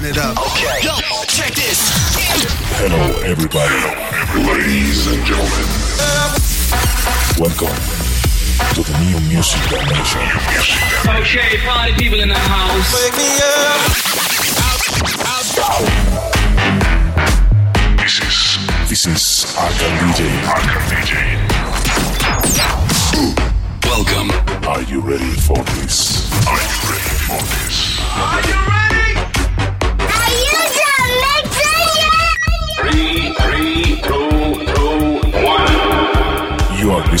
Turn it up. Okay. Yo, check this. Hello, everybody. Ladies and gentlemen, Welcome to the new music dimension. Okay, party people in the house. Wake me up. this is This is Arkham DJ. Arkham DJ. Welcome. Are you ready for this? Are you ready for this?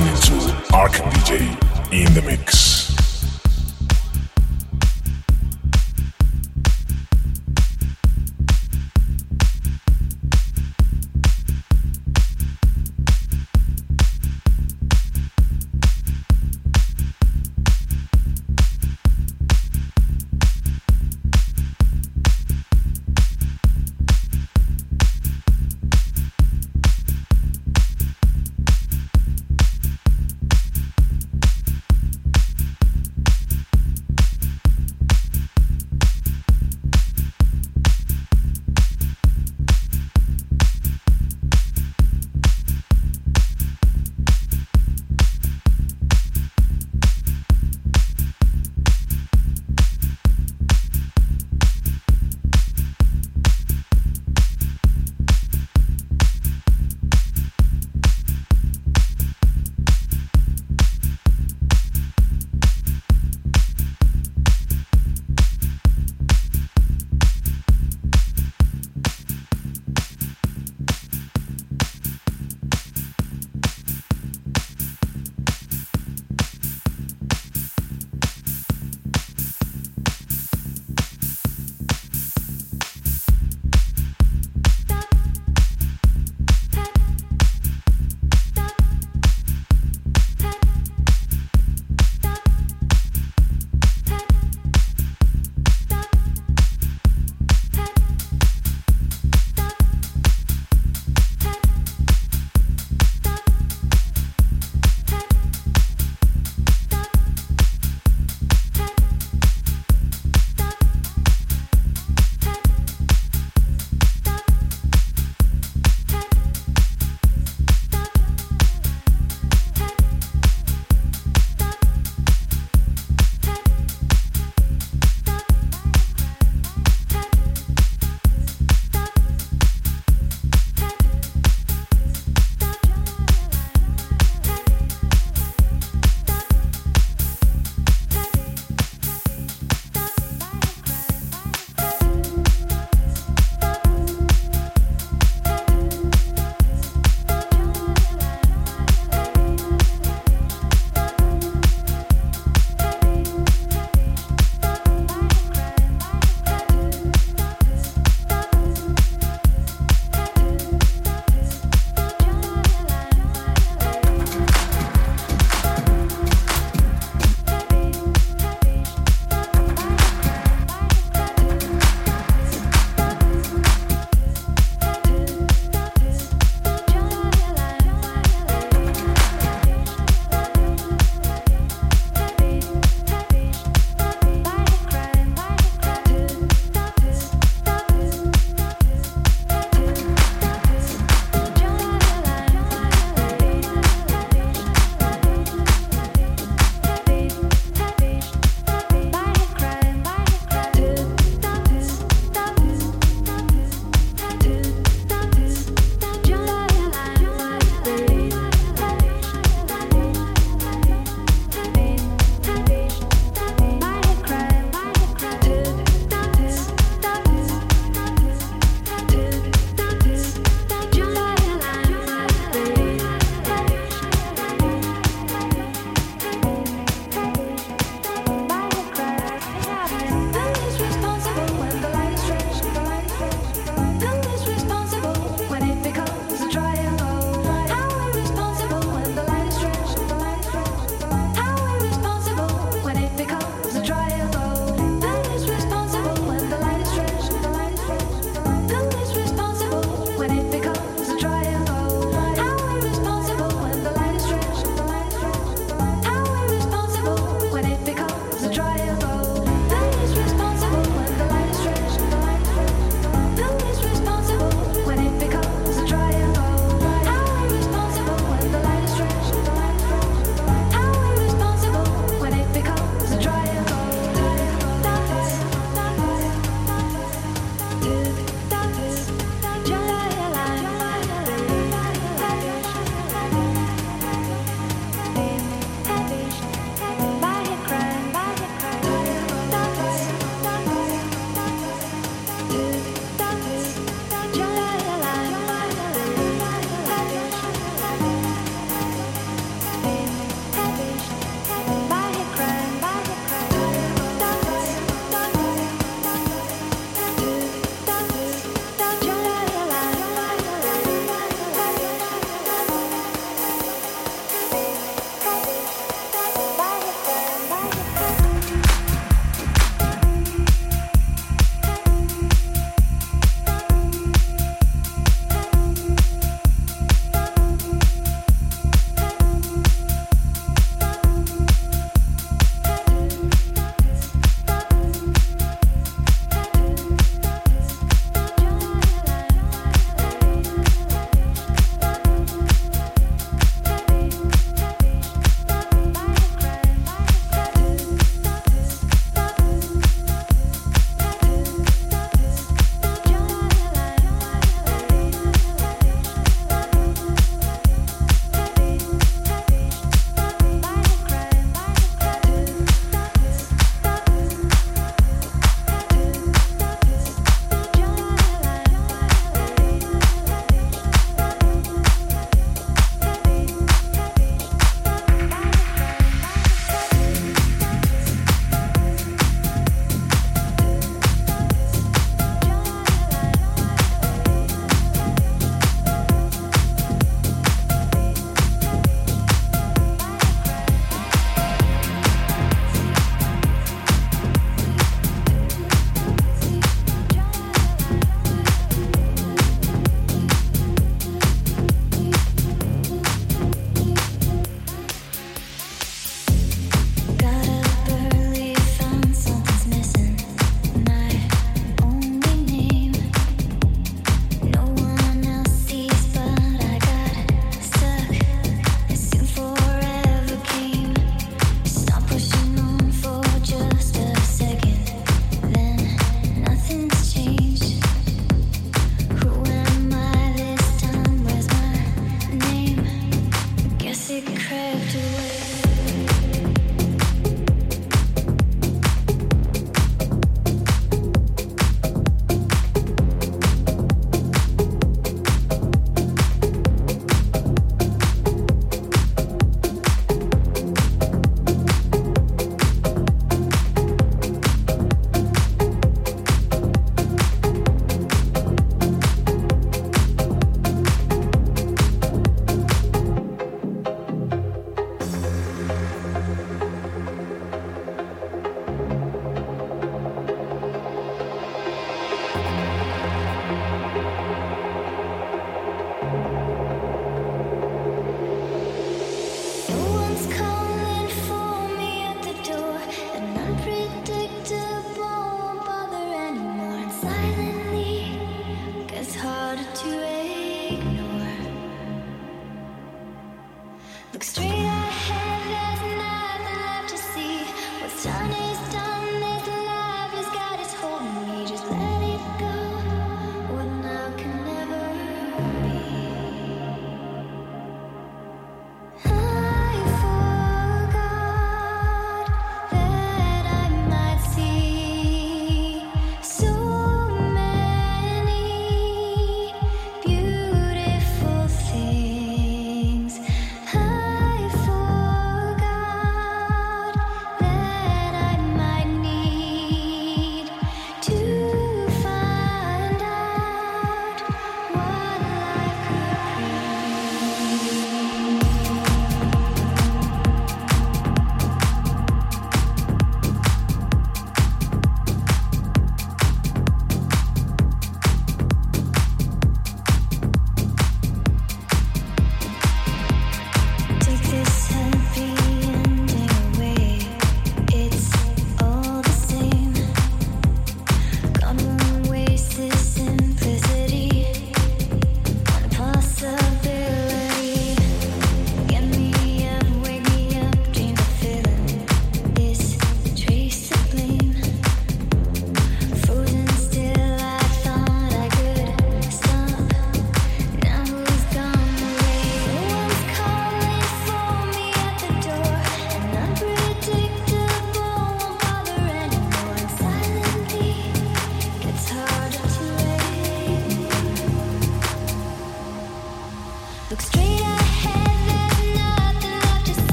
Listening to Arkham DJ in the mix.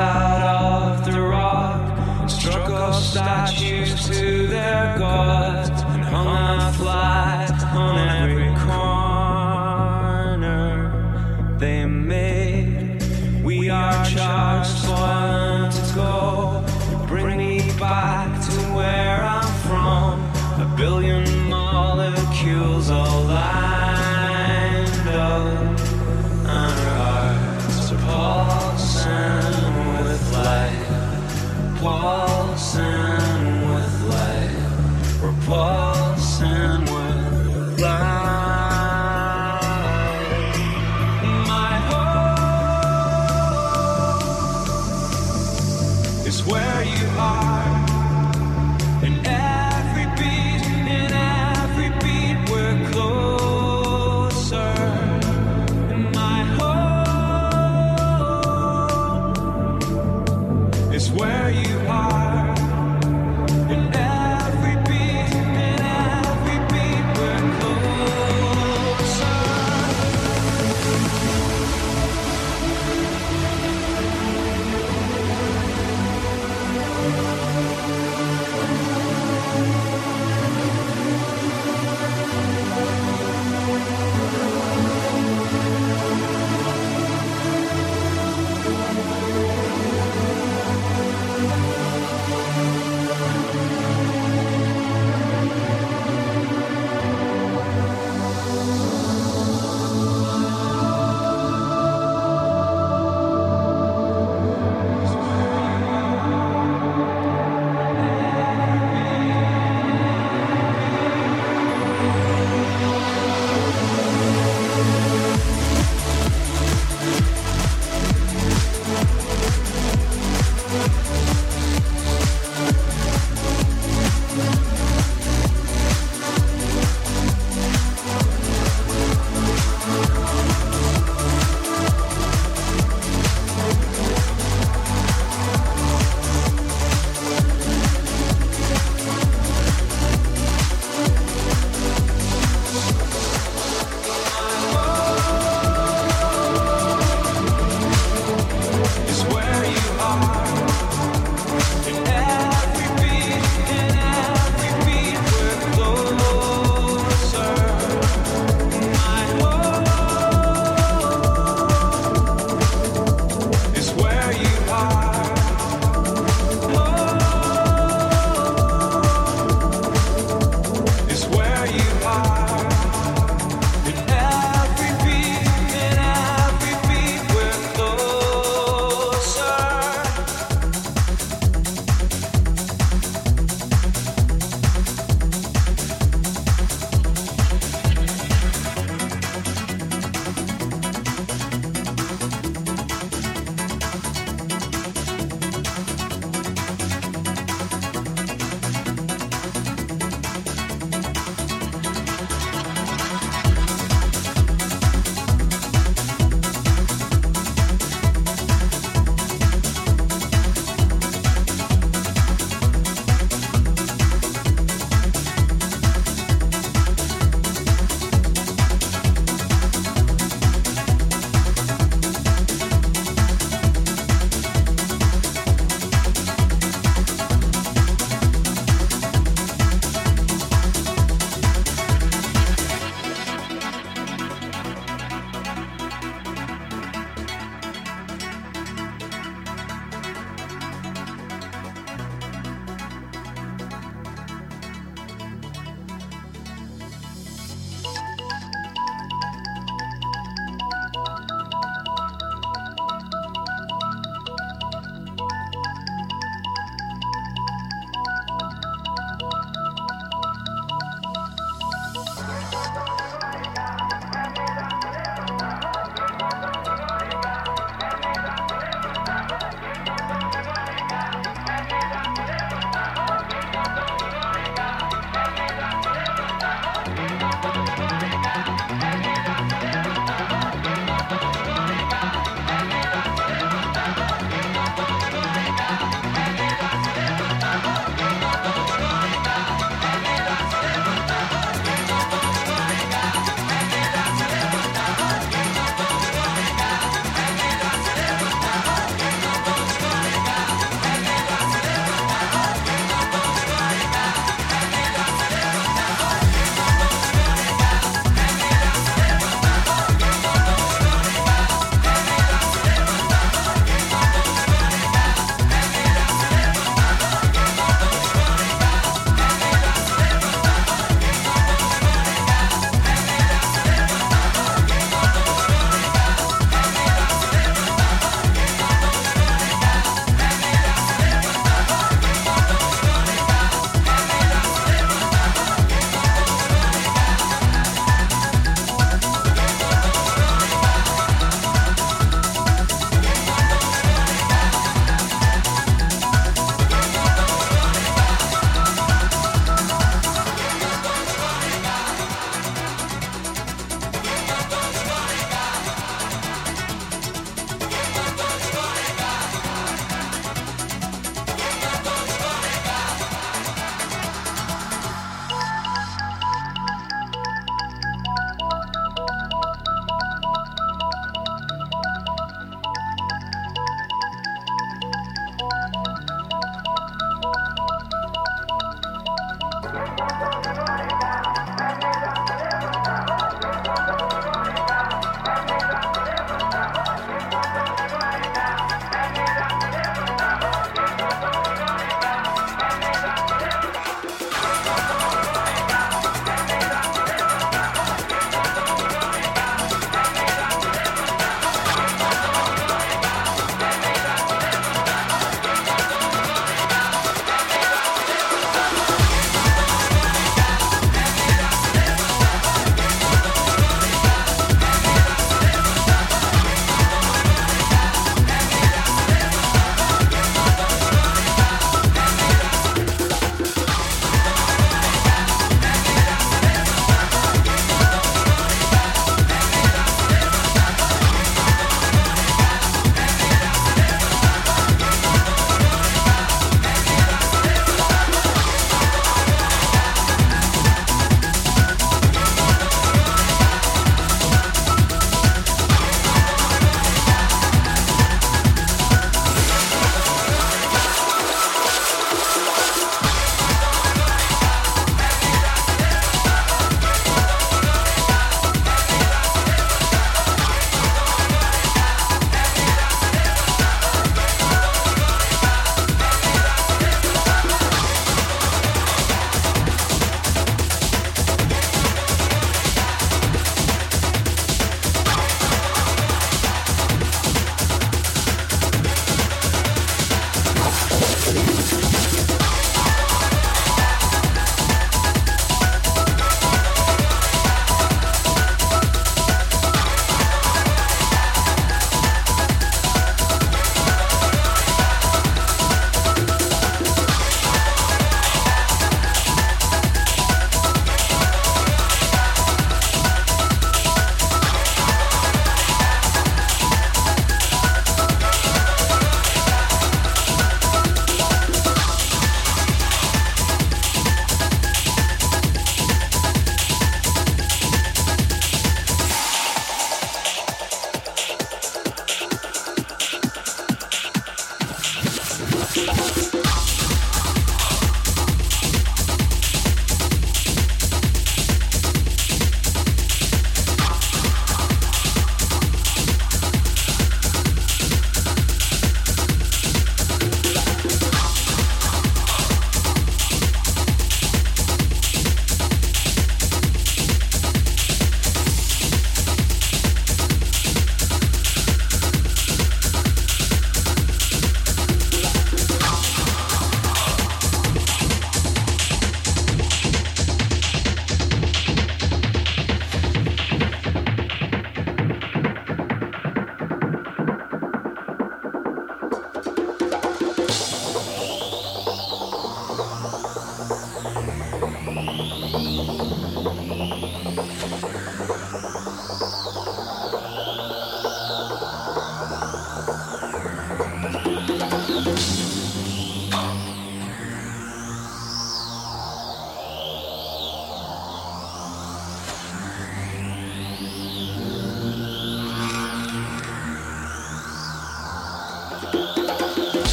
아.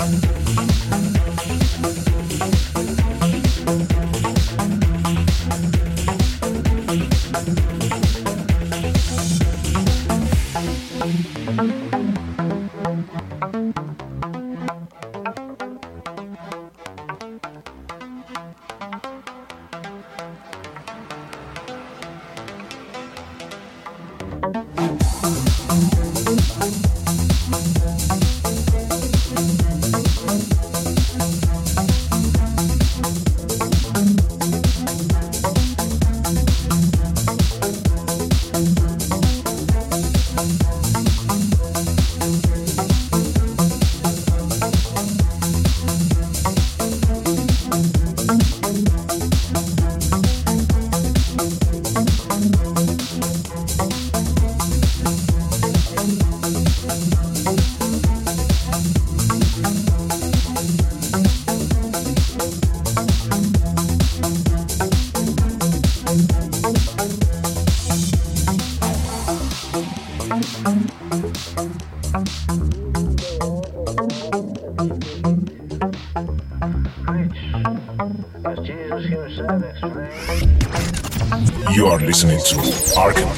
Thank you. Arkham